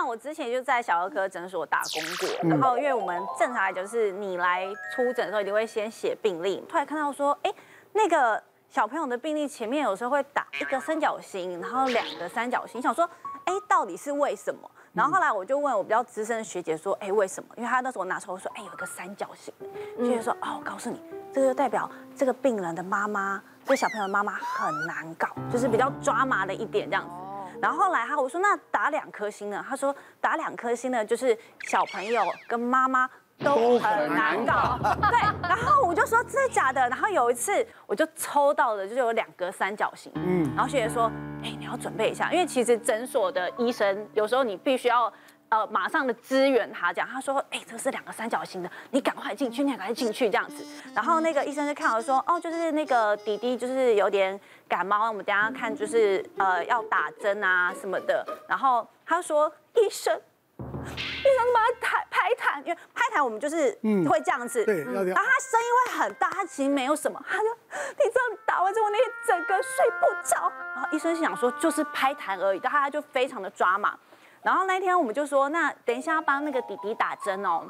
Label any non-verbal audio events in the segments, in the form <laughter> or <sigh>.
像我之前就在小儿科诊所打工过，然后因为我们正常来就是你来出诊的时候，一定会先写病历。突然看到说，哎，那个小朋友的病历前面有时候会打一个三角形，然后两个三角形，想说，哎，到底是为什么？然后后来我就问我比较资深的学姐说，哎，为什么？因为她那时候拿出来说，哎，有一个三角形。学姐说，哦，我告诉你，这个就代表这个病人的妈妈，这个小朋友的妈妈很难搞，就是比较抓麻的一点这样子。然后后来他我说，那打两颗星呢？他说打两颗星呢，就是小朋友跟妈妈都很难搞。对，然后我就说真的假的？然后有一次我就抽到了，就是有两个三角形。嗯，然后学姐说，哎，你要准备一下，因为其实诊所的医生有时候你必须要。呃，马上的支援他这样，他说，哎、欸，这是两个三角形的，你赶快进去，你赶快进去这样子。然后那个医生就看我说，哦，就是那个弟弟就是有点感冒，我们等下看就是呃要打针啊什么的。然后他说，医生，医生把他拍拍痰，因为拍痰我们就是会这样子。对，然后他声音会很大，他其实没有什么，他就你知道打完之后那天整个睡不着。然后医生想说就是拍痰而已，但他就非常的抓马。然后那天我们就说，那等一下要帮那个弟弟打针哦，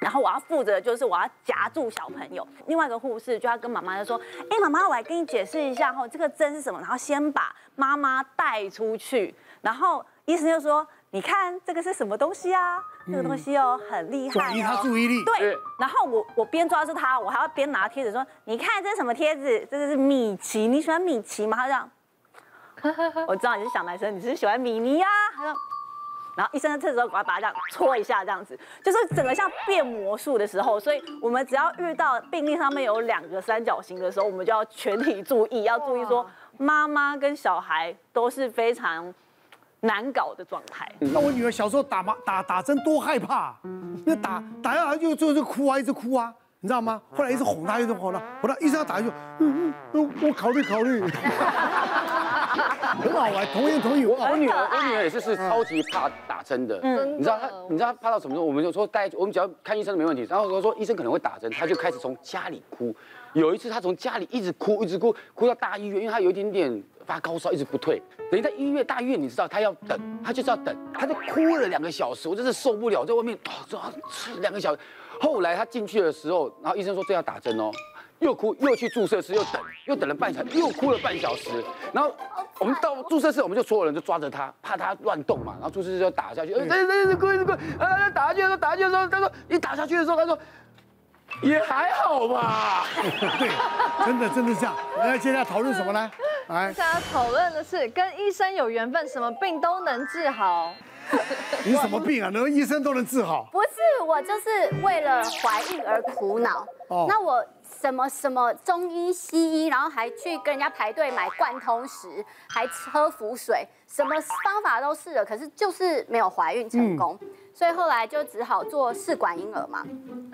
然后我要负责就是我要夹住小朋友。另外一个护士就要跟妈妈就说，哎，妈妈，我来跟你解释一下哈，这个针是什么？然后先把妈妈带出去。然后医生就说，你看这个是什么东西啊？这个东西哦很厉害哦。转移他注意力。对。然后我我边抓住他，我还要边拿贴纸说，你看这是什么贴纸？这个是米奇，你喜欢米奇吗？他这样，<laughs> 我知道你是小男生，你是喜欢米妮啊？他说。然后医生在这时候赶快把它这样搓一下，这样子就是整个像变魔术的时候。所以我们只要遇到病例上面有两个三角形的时候，我们就要全体注意，要注意说妈妈跟小孩都是非常难搞的状态。那我女儿小时候打麻打打针多害怕，那打打下来就就就哭啊，一直哭啊。你知道吗？后来一直哄她，一直哄她，哄他医生要打就，嗯嗯，我考虑考虑，<laughs> 很好玩，同言同语。我我女儿我女儿也是是超级怕打针的，嗯，你知道她你知道她怕到什么时候？我们就说带我们只要看医生都没问题，然后我说医生可能会打针，她就开始从家里哭。有一次她从家里一直哭一直哭，哭到大医院，因为她有一点点发高烧，一直不退。等于在医院大医院，你知道她要等，她就是要等，她就哭了两个小时，我真是受不了，在外面两个小时。后来她进去的时候，然后医生说这要打针哦，又哭又去注射室又等，又等了半小时，又哭了半小时。然后我们到注射室，我们就所有人就抓着他，怕他乱动嘛。然后注射室就打下去，哎，对对对，哭一直哭，啊，打下去的时候，打下去的时候，他说一打下去的时候，他说也还好吧。<laughs> 对，真的真的这样。来，接下来讨论什么呢？<laughs> 来，大家讨论的是跟医生有缘分，什么病都能治好。<laughs> 你什么病啊？能医生都能治好？不是，我就是为了怀孕而苦恼。哦，那我什么什么中医西医，然后还去跟人家排队买贯通石，还喝符水，什么方法都试了，可是就是没有怀孕成功。嗯，所以后来就只好做试管婴儿嘛。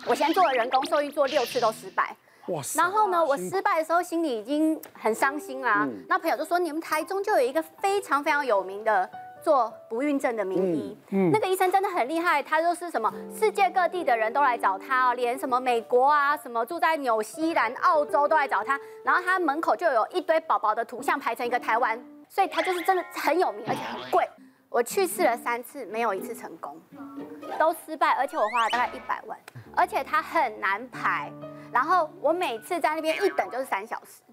我先做了人工受孕，做六次都失败。哇塞！然后呢，我失败的时候心里已经很伤心啦。嗯，那朋友就说：“你们台中就有一个非常非常有名的。”做不孕症的名医，嗯嗯、那个医生真的很厉害，他就是什么世界各地的人都来找他哦，连什么美国啊，什么住在纽西兰、澳洲都来找他，然后他门口就有一堆宝宝的图像排成一个台湾，所以他就是真的很有名，而且很贵。我去试了三次，没有一次成功，都失败，而且我花了大概一百万，而且他很难排，然后我每次在那边一等就是三小时。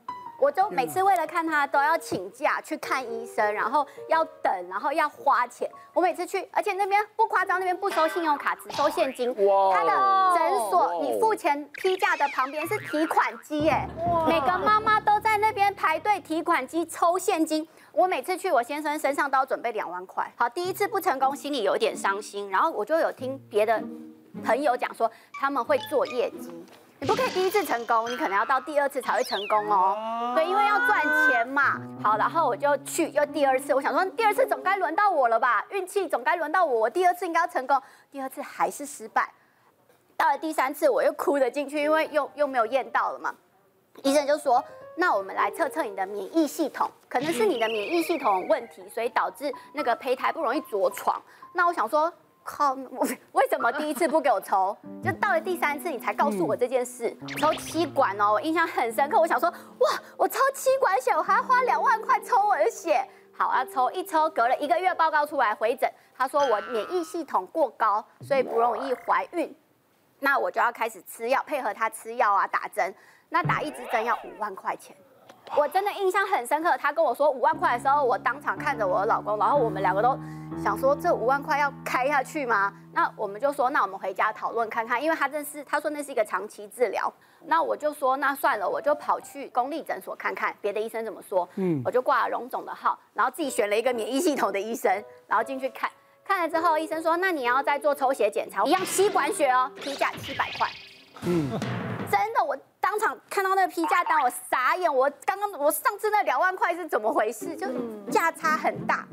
我就每次为了看他都要请假去看医生，然后要等，然后要花钱。我每次去，而且那边不夸张，那边不收信用卡，只收现金。哇！他的诊所，你付钱批假的旁边是提款机，哎，每个妈妈都在那边排队提款机抽现金。我每次去，我先生身上都要准备两万块。好，第一次不成功，心里有点伤心。然后我就有听别的朋友讲说，他们会做业绩。你不可以第一次成功，你可能要到第二次才会成功哦。对，因为要赚钱嘛。好，然后我就去又第二次，我想说第二次总该轮到我了吧？运气总该轮到我，我第二次应该要成功。第二次还是失败。到了第三次，我又哭着进去，因为又又没有验到了嘛。医生就说：“那我们来测测你的免疫系统，可能是你的免疫系统问题，所以导致那个胚胎不容易着床。”那我想说。靠！我为什么第一次不给我抽？就到了第三次你才告诉我这件事。抽气管哦，我印象很深刻。我想说，哇，我抽气管血，我还要花两万块抽我的血。好啊，抽一抽，隔了一个月报告出来回诊，他说我免疫系统过高，所以不容易怀孕。那我就要开始吃药，配合他吃药啊，打针。那打一支针要五万块钱，我真的印象很深刻。他跟我说五万块的时候，我当场看着我的老公，然后我们两个都想说，这五万块要开下去吗？那我们就说，那我们回家讨论看看，因为他这是他说那是一个长期治疗。那我就说，那算了，我就跑去公立诊所看看别的医生怎么说。嗯，我就挂了荣总的号，然后自己选了一个免疫系统的医生，然后进去看。看了之后，医生说：“那你要再做抽血检查，一样吸管血哦，批价七百块。”嗯，真的，我当场看到那个批价单，我傻眼。我刚刚我上次那两万块是怎么回事？就价差很大。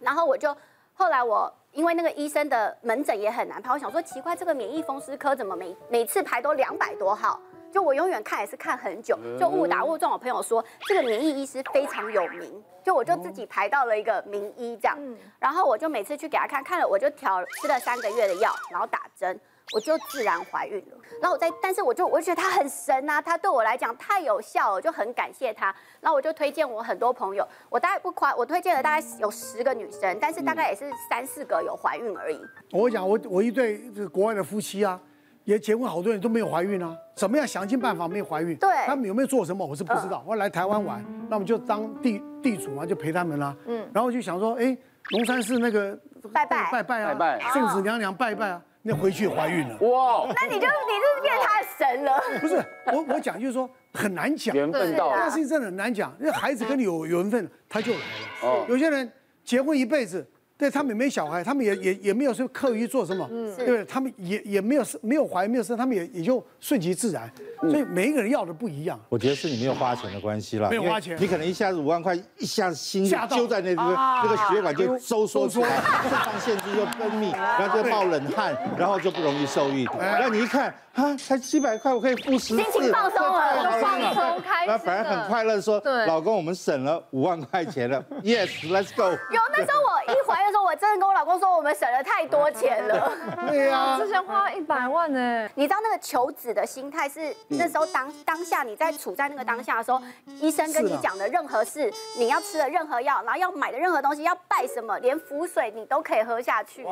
然后我就后来我因为那个医生的门诊也很难排，我想说奇怪，这个免疫风湿科怎么每每次排都两百多号？就我永远看也是看很久，就误打误撞。我朋友说这个免疫医师非常有名，就我就自己排到了一个名医这样。然后我就每次去给他看，看了我就调吃了三个月的药，然后打针，我就自然怀孕了。然后我在，但是我就我就觉得他很神啊，他对我来讲太有效了，就很感谢他。然后我就推荐我很多朋友，我大概不夸，我推荐了大概有十个女生，但是大概也是三四个有怀孕而已。我讲我我一对这个国外的夫妻啊。也结婚好多人都没有怀孕啊，怎么样想尽办法没有怀孕？对，他们有没有做什么？我是不知道。我来台湾玩，那我们就当地地主嘛，就陪他们啦。嗯，然后就想说，哎，龙山寺那个拜拜拜拜啊，拜拜，圣子娘娘拜拜啊，那回去怀孕了。哇，那你就你就是变他的神了。不是，我我讲就是说很难讲，缘分到了，那事情真的很难讲，因为孩子跟你有缘分，他就来了。哦，有些人结婚一辈子。对，他们也没小孩，他们也也也没有说刻意做什么，嗯，对不对？他们也也没有没有怀没有生，他们也也就顺其自然。所以每一个人要的不一样。我觉得是你没有花钱的关系了，没有花钱，你可能一下子五万块，一下子心就揪在那个那个血管就收缩出来，肾上腺素就分泌，然后就冒冷汗，然后就不容易受孕。然后你一看啊，才七百块，我可以付十次，心情放松了，放松开心，那反而很快乐，说老公，我们省了五万块钱了，<laughs> Yes，Let's go。有那时候我一怀孕的时候，我真的跟我老公说，我们省了太多钱了。对呀，之前花了一百万呢。你知道那个求子的心态是？那时候当当下你在处在那个当下的时候，医生跟你讲的任何事，你要吃的任何药，然后要买的任何东西，要拜什么，连符水你都可以喝下去。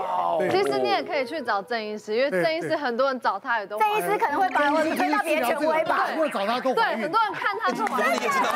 其实你也可以去找郑医师，因为郑医师很多人找他也都。郑医师可能会把我推到别的权威吧。如果找他都对，很多人看他都怀孕。你也知道，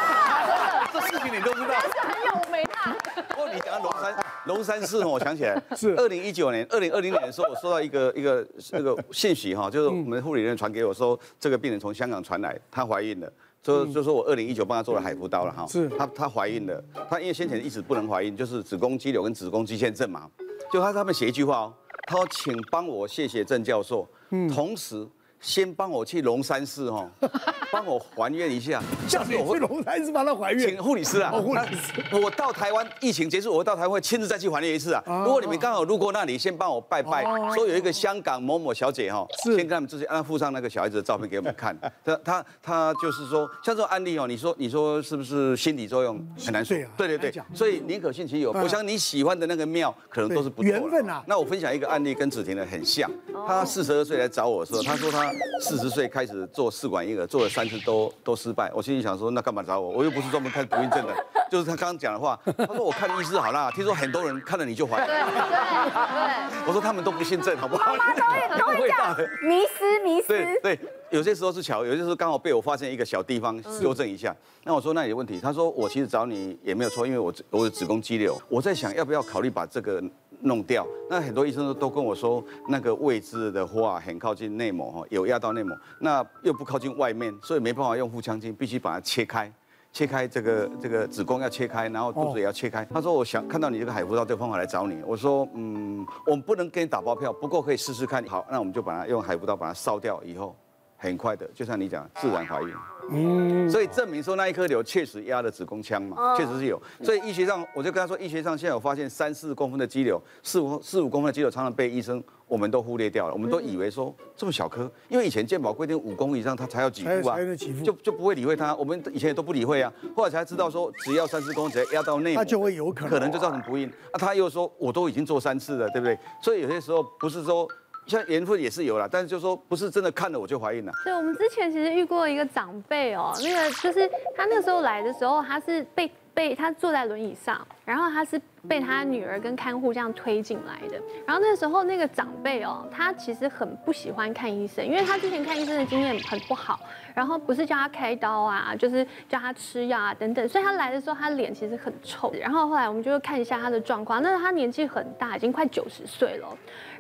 这事情你都知道。<laughs> 但是很有名啊。不过你讲龙山龙山寺，我想起来 <laughs> 是。二零一九年、二零二零年的时候，我收到一个一个那个信息哈，就是我们护理人员传给我说，这个病人从香港传来。她怀孕了，就就说我二零一九帮她做了海扶刀了哈，是。她她怀孕了，她因为先前一直不能怀孕，就是子宫肌瘤跟子宫肌腺症嘛，就她他们写一句话哦，她说请帮我谢谢郑教授，同时。先帮我去龙山寺哈，<laughs> 帮我还愿一下。下次我去龙山寺帮他还愿。请护理师啊，护理师。我到台湾疫情结束，我到台湾会亲自再去还愿一次啊。如果你们刚好路过那里，先帮我拜拜，说有一个香港某某小姐哈，先跟他们自己让他附上那个小孩子的照片给我们看。他他他就是说，像这种案例哦，你说你说是不是心理作用很难说？对对对，所以宁可信其有。我想你喜欢的那个庙可能都是不错的。缘分啊。那我分享一个案例，跟子婷的很像。他四十二岁来找我的时候，他说他。四十岁开始做试管婴儿，做了三次都都失败。我心里想说，那干嘛找我？我又不是专门看不孕症的。就是他刚刚讲的话，他说我看医师好啦，听说很多人看了你就怀孕。对对对。我说他们都不信症，好不好？都会都会讲 <laughs> 迷失迷失。对对，有些时候是巧，有些时候刚好被我发现一个小地方，纠正一下。那我说那有问题，他说我其实找你也没有错，因为我我的子宫肌瘤，我在想要不要考虑把这个。弄掉，那很多医生都都跟我说，那个位置的话很靠近内膜哈，有压到内膜，那又不靠近外面，所以没办法用腹腔镜，必须把它切开，切开这个这个子宫要切开，然后肚子也要切开。他说我想看到你这个海扶刀这个方法来找你，我说嗯，我们不能给你打包票，不过可以试试看。好，那我们就把它用海扶刀把它烧掉以后，很快的，就像你讲，自然怀孕。嗯，所以证明说那一颗瘤确实压了子宫腔嘛，确实是有。所以医学上，我就跟他说，医学上现在有发现三四公分的肌瘤，四五四五公分的肌瘤，常常被医生我们都忽略掉了，我们都以为说这么小颗，因为以前健保规定五公以上它才要给付啊，就就不会理会它。我们以前也都不理会啊，后来才知道说只要三四公分，只要压到内它，就会有可能，可能就造成不孕。啊，他又说我都已经做三次了，对不对？所以有些时候不是说。像缘分也是有啦，但是就说不是真的看了我就怀孕了。对，我们之前其实遇过一个长辈哦，那个就是他那时候来的时候，他是被被他坐在轮椅上，然后他是被他女儿跟看护这样推进来的。然后那时候那个长辈哦，他其实很不喜欢看医生，因为他之前看医生的经验很不好。然后不是叫他开刀啊，<laughs> 就是叫他吃药啊等等。所以他来的时候，他脸其实很臭。然后后来我们就看一下他的状况，那他年纪很大，已经快九十岁了。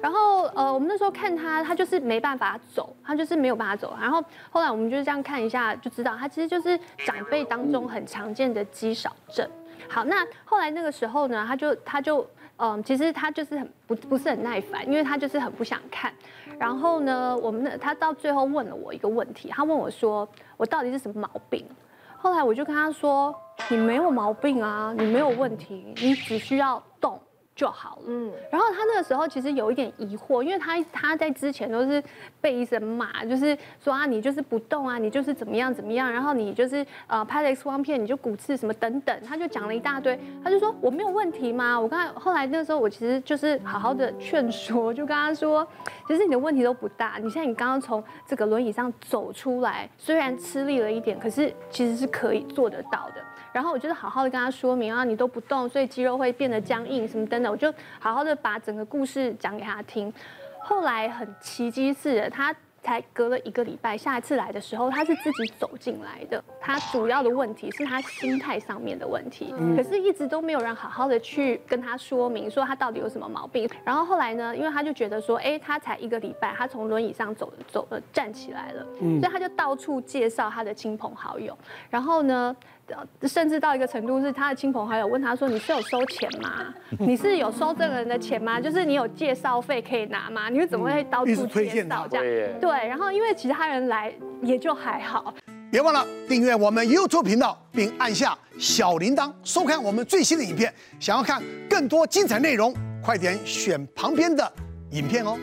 然后呃，我们那时候看他，他就是没办法走，他就是没有办法走。然后后来我们就是这样看一下，就知道他其实就是长辈当中很常见的肌少症。好，那后来那个时候呢，他就他就嗯，其实他就是很不不是很耐烦，因为他就是很不想看。然后呢，我们的他到最后问了我一个问题，他问我说，我到底是什么毛病？后来我就跟他说，你没有毛病啊，你没有问题，你只需要动。就好了。嗯，然后他那个时候其实有一点疑惑，因为他他在之前都是被医生骂，就是说啊，你就是不动啊，你就是怎么样怎么样，然后你就是呃拍了 X 光片你就骨刺什么等等，他就讲了一大堆。他就说我没有问题吗？我刚才后来那个时候我其实就是好好的劝说，就跟他说，其实你的问题都不大，你现在你刚刚从这个轮椅上走出来，虽然吃力了一点，可是其实是可以做得到的。然后我就是好好的跟他说明啊，你都不动，所以肌肉会变得僵硬什么等等，我就好好的把整个故事讲给他听。后来很奇迹似的，他。才隔了一个礼拜，下一次来的时候，他是自己走进来的。他主要的问题是他心态上面的问题，可是一直都没有人好好的去跟他说明，说他到底有什么毛病。然后后来呢，因为他就觉得说，哎，他才一个礼拜，他从轮椅上走走了，站起来了，所以他就到处介绍他的亲朋好友。然后呢，甚至到一个程度是，他的亲朋好友问他说：“你是有收钱吗？你是有收这个人的钱吗？就是你有介绍费可以拿吗？你怎么会到处介绍这样？”对。然后，因为其他人来也就还好。别忘了订阅我们 YouTube 频道，并按下小铃铛，收看我们最新的影片。想要看更多精彩内容，快点选旁边的影片哦。